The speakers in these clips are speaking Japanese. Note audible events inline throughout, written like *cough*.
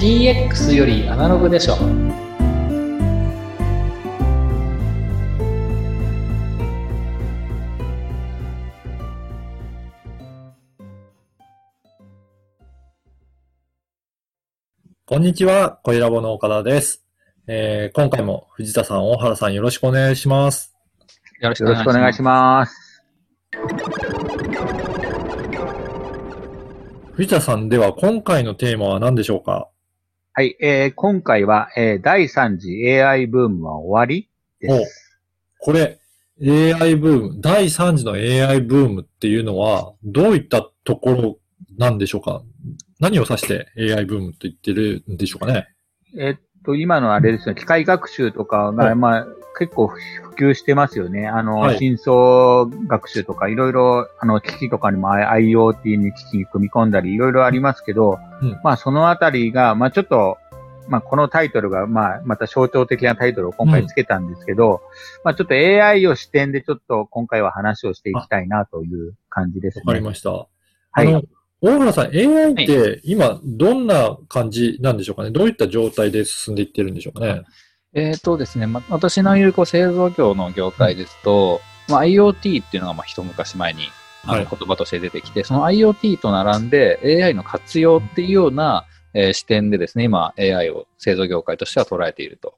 DX よりアナログでしょこんにちは、小ラボの岡田です。えー今回も藤田さん、大原さんよろしくお願いします。よろしよろしくお願いします。藤田さんでは今回のテーマは何でしょうか？はい、えー今回は、えー第3次 AI ブームは終わりです。これ、AI ブーム、第3次の AI ブームっていうのは、どういったところなんでしょうか？何を指して AI ブームと言ってるんでしょうかね？えーっと、今のあれですね、機械学習とかが、はいまあ、結構普及してますよね。あの、はい深層学習とか、いろいろ、あの、機器とかにも IoT に機器に組み込んだり、いろいろありますけど、うんまあ、そのあたりが、まあ、ちょっと、まあ、このタイトルが、まあ、また象徴的なタイトルを今回つけたんですけど、まあ、ちょっと AI を視点でちょっと今回は話をしていきたいなという感じですね。わかりました。はい。、大原さん、AI って今どんな感じなんでしょうかねどういった状態で進んでいってるんでしょうかねえっ、とですね、ま、私のいるこう製造業の業界ですと、まあ、IoT っていうのがまあ一昔前にあのはい言葉として出てきて、その IoT と並んで AI の活用っていうような、えー視点でですね、今 AI を製造業界としては捉えていると。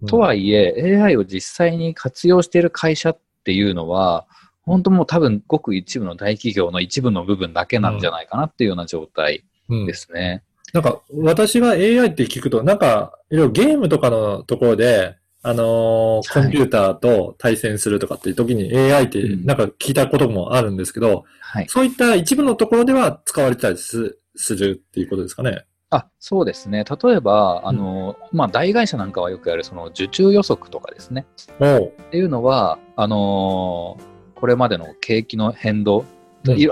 うん。とはいえ、AI を実際に活用している会社っていうのは、本当もう多分ごく一部の大企業の一部の部分だけなんじゃないかなっていうような状態うんですね。なんか、私が AI って聞くと、なんか、いろいろゲームとかのところで、あのーはいコンピューターと対戦するとかっていう時に AI ってうんなんか聞いたこともあるんですけど、はい。そういった一部のところでは使われてたりすするっていうことですかね。あ、そうですね。例えば、あの、まあ、大会社なんかはよくやる、その受注予測とかですね。っていうのは、あのーこれまでの景気の変動、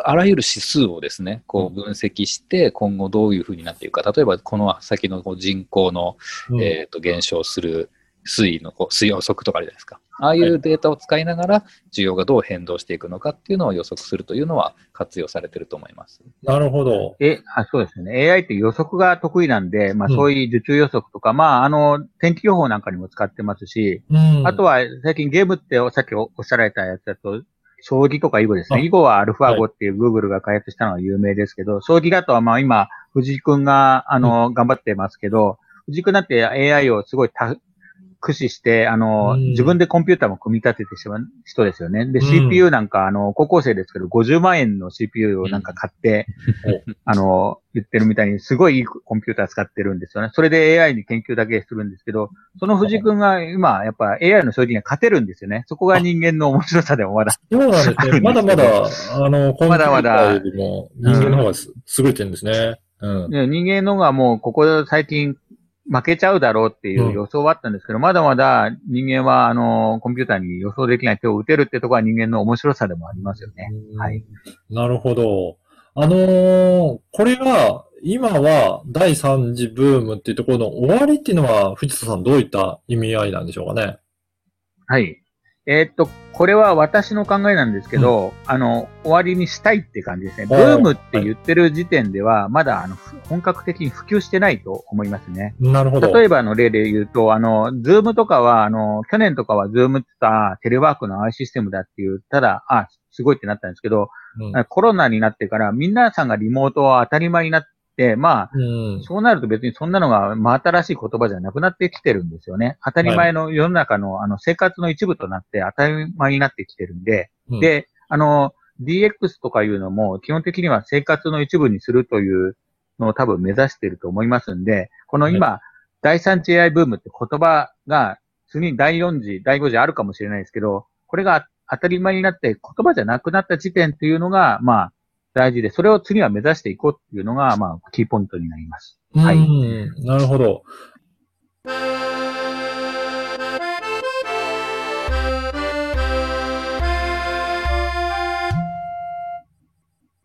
あらゆる指数をですね、こう分析して、今後どういうふうになっていくか。例えば、この先のこう人口の、うんえっ、と、減少する推移のこう推移予測とかあるじゃないですか。ああいうデータを使いながら、需要がどう変動していくのかっていうのを予測するというのは活用されてると思います。なるほど。え、あ、そうですね。AI って予測が得意なんで、まあうんそういう受注予測とか、まああの、天気予報なんかにも使ってますし、うん。あとは最近ゲームってさっきおおっしゃられたやつだと、将棋とか囲碁ですあね。囲碁はアルファ碁っていう Google が開発したのが有名ですけど、将棋だとまあ今、藤井くんが、あの、頑張ってますけど、藤井くんだって AI をすごいた駆使して、あの、うん自分でコンピューターも組み立ててしまう人ですよね。で、うん CPU なんか、あの、高校生ですけど、50万円の CPU をなんか買って、*laughs* あの、言ってるみたいに、すごいいいコンピューター使ってるんですよね。それで AI に研究だけするんですけど、その藤井くんが今、やっぱ AI の将棋には勝てるんですよね。そこが人間の面白さでもまだ。まだまだ、あの、コンピュータまだまだーよりも人間の方がす優れてるんですね。うん。ね人間のがもう、ここ最近、負けちゃうだろうっていう予想はあったんですけど、まだまだ人間は、あの、コンピューターに予想できない手を打てるってところは人間の面白さでもありますよね。はい。なるほど。あのーこれが、今は第3次ブームっていうところの終わりっていうのは、藤田さんどういった意味合いなんでしょうかね？はい。えーっと、これは私の考えなんですけど、あの、終わりにしたいって感じですね。ブおーームって言ってる時点では、まだ、あの、ふ本格的に普及してないと思いますね。なるほど。例えばの例で言うと、あの、 Zoom とかは、あの、去年とかは Zoom って言ったらテレワークの i システムだって言ったら、あ、すごいってなったんですけど、うんコロナになってから皆さんがリモートは当たり前になって、まあ、うん。そうなると別にそんなのが真新しい言葉じゃなくなってきてるんですよね。当たり前の世の中のあの生活の一部となって当たり前になってきてるんで、うん、で、あの、DX とかいうのも基本的には生活の一部にするというのを多分目指していると思いますんで、この今、第3次 AI ブームって言葉が次第4次、第5次あるかもしれないですけど、これが当たり前になって言葉じゃなくなった時点っていうのが、まあ、大事で、それを次は目指していこうっていうのが、まあ、キーポイントになります。はいうん。なるほど。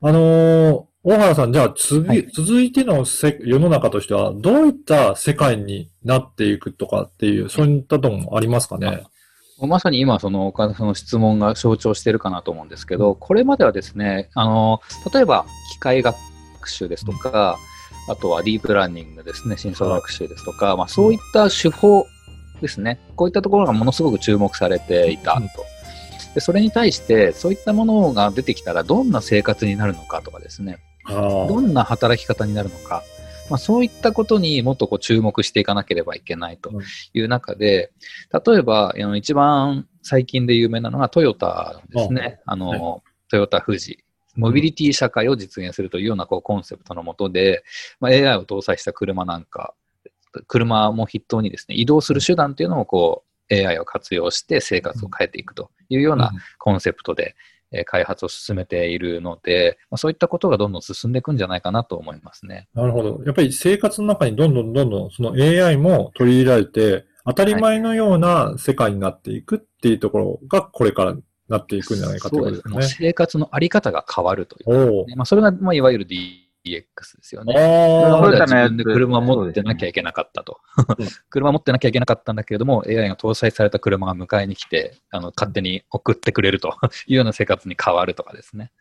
あのー大原さん、じゃあ次、はい続いてのせ世の中としては、どういった世界になっていくとかっていう、そういったとこもありますかね？まさに今、その岡田さんの質問が象徴しているかなと思うんですけど、これまではですね、あの、例えば機械学習ですとか、あとはディープラーニングですね、深層学習ですとか、まあ、そういった手法ですね、こういったところがものすごく注目されていたと。でそれに対して、そういったものが出てきたら、どんな生活になるのかとかですね、あどんな働き方になるのか、まあ、そういったことにもっとこう注目していかなければいけないという中で、例えば、あの一番最近で有名なのがトヨタですね。あの、トヨタ富士。モビリティ社会を実現するというようなこうコンセプトのもとで、まあ、AI を搭載した車なんか、車も筆頭にですね、移動する手段というのをこう AI を活用して生活を変えていくというようなコンセプトで、えー開発を進めているので、まあ、そういったことがどんどん進んでいくんじゃないかなと思いますね。なるほど。やっぱり生活の中にどんどんどんどんその AI も取り入れられて、当たり前のような世界になっていくっていうところがこれからなっていくんじゃないかというそうです。もうことですね。生活のあり方が変わるという、おお。まあ、それが、まあ、いわゆる DX ですよね。トヨタので車を持ってなきゃいけなかったとうん。*laughs* 車を持ってなきゃいけなかったんだけれども、AI が搭載された車が迎えに来て、あの勝手に送ってくれると *laughs* いうような生活に変わるとかですね。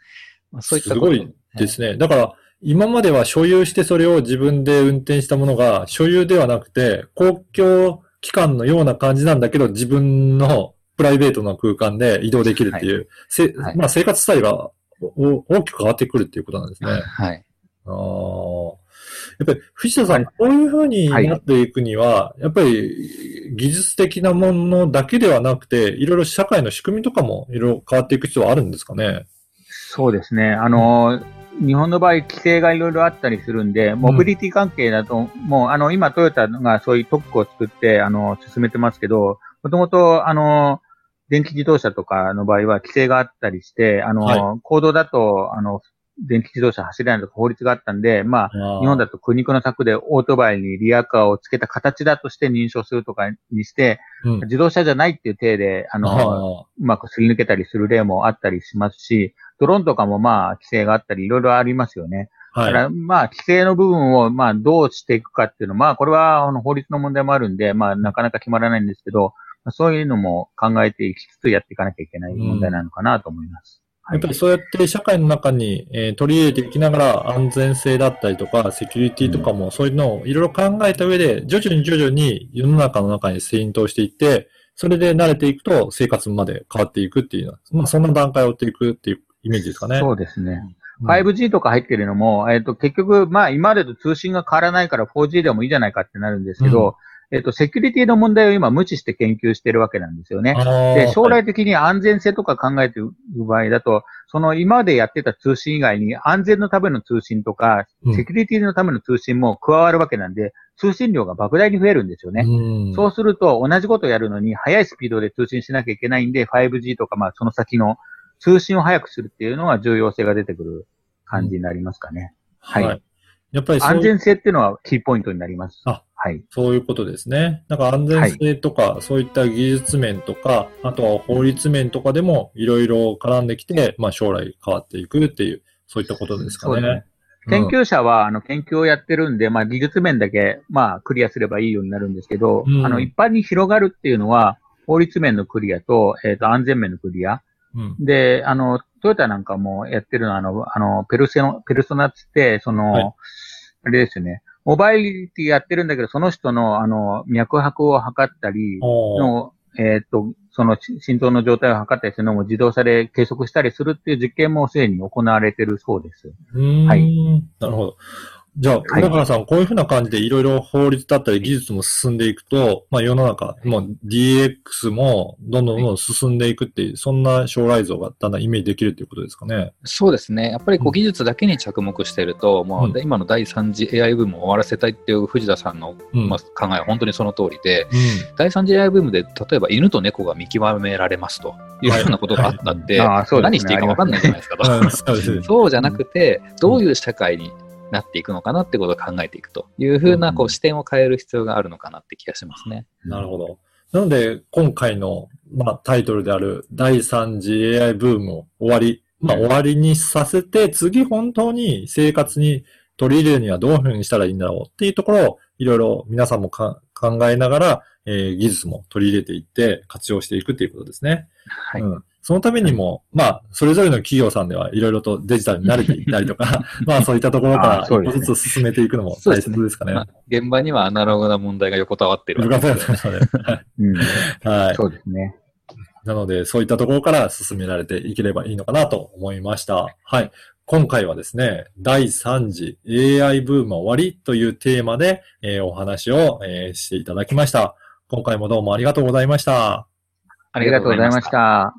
まあ、そういったすごいですね。だから、今までは所有してそれを自分で運転したものが所有ではなくて、公共機関のような感じなんだけど、自分のプライベートな空間で移動できるっていう、せはいまあ生活スタイルがお大きく変わってくるっていうことなんですね。はい。ああ。やっぱり藤田さん、こういうふうになっていくには、やっぱり技術的なものだけではなくて、いろいろ社会の仕組みとかもいろいろ変わっていく必要はあるんですかね？そうですね。あの、日本の場合、規制がいろいろあったりするんで、モビリティ関係だと、もう、あの、今、トヨタがそういう特区を作って、あの、進めてますけど、もともと、あの、電気自動車とかの場合は規制があったりして、あの、は行動だと、あの、電気自動車走れないとか法律があったんで、まあ、日本だと苦肉の策でオートバイにリアカーをつけた形だとして認証するとかにして、うん、自動車じゃないっていう体で、あの、あうまくすり抜けたりする例もあったりしますし、ドローンとかもまあ規制があったりいろいろありますよね。あはい。だからまあ規制の部分をまあどうしていくかっていうのは、まあこれはあの法律の問題もあるんで、まあなかなか決まらないんですけど、まあそういうのも考えていきつつやっていかなきゃいけない問題なのかなと思います。やっぱりそうやって社会の中に、えー取り入れていきながら安全性だったりとか、セキュリティとかもそういうのをいろいろ考えた上で、徐々に徐々に世の中の中に浸透していって、それで慣れていくと生活まで変わっていくっていうのは、まあそんな段階を追っていくっていうイメージですかね。そうですね。うん 5G とか入ってるのも、えっ、と、結局、まあ、今までと通信が変わらないから 4G でもいいじゃないかってなるんですけど、えっ、と、セキュリティの問題を今無視して研究してるわけなんですよね。で、将来的に安全性とか考えている場合だと、その今までやってた通信以外に安全のための通信とか、うんセキュリティのための通信も加わるわけなんで、通信量が莫大に増えるんですよね。うんそうすると、同じことをやるのに、速いスピードで通信しなきゃいけないんで、5G とか、まあ、その先の通信を速くするっていうのが重要性が出てくる感じになりますかね。はい。はいやっぱり安全性っていうのはキーポイントになります。あはい。そういうことですね。だから安全性とか、そういった技術面とか、あとは法律面とかでもいろいろ絡んできて、まあ将来変わっていくっていう、そういったことですかねね。研究者は、あの、研究をやってるんで、まあ、技術面だけ、まあ、クリアすればいいようになるんですけど、うんあの、一般に広がるっていうのは、法律面のクリアと、えっ、と、安全面のクリア。うん。で、あの、トヨタなんかもやってるのは、あの、あの、ペルソナ、ペルソナっつって、その、はいあれですよね。モバイリティやってるんだけど、その人の、あの、脈拍を測ったりの、えっ、と、そのし心臓の状態を測ったりするのも自動車で計測したりするっていう実験もすでに行われてるそうです。はいなるほど。じゃあ、はい小原さん、こういうふうな感じでいろいろ法律だったり技術も進んでいくと、まあ世の中、もう DX もどんどんどんどん進んでいくっていう、そんな将来像がだんだんイメージできるっていうことですかね。そうですね。やっぱりこうんう技術だけに着目していると、もううん今の第3次 AI ブームを終わらせたいっていう藤田さんの、うん。まあ、考えは本当にその通りで、う第3次 AI ブームで例えば犬と猫が見極められますというようなことがあったって、ああ、そうですね。何していいか分かんないじゃないですかと。ん。うんそうですねそうじゃなくて、どういう社会になっていくのかなってことを考えていくというふうなこう視点を変える必要があるのかなって気がしますね。なるほど。なので、今回の、まあ、タイトルである第3次 AI ブームを終わり、まあ、終わりにさせて、次本当に生活に取り入れるにはどういうふうにしたらいいんだろうっていうところを、いろいろ皆さんもか考えながら、えー技術も取り入れていって活用していくっていうことですね。はい。うん。そのためにも、まあ、それぞれの企業さんではいろいろとデジタルに慣れていったりとか、*laughs* まあそういったところから一歩ずつ進めていくのも大切ですかね。まあ現場にはアナログな問題が横たわってるわけですよね。*laughs* うん。はい。そうですね。なので、そういったところから進められていければいいのかなと思いました。はい。今回はですね、第3次 AI ブームは終わりというテーマで、えーお話を、えーしていただきました。今回もどうもありがとうございました。あありがとうございまし。た。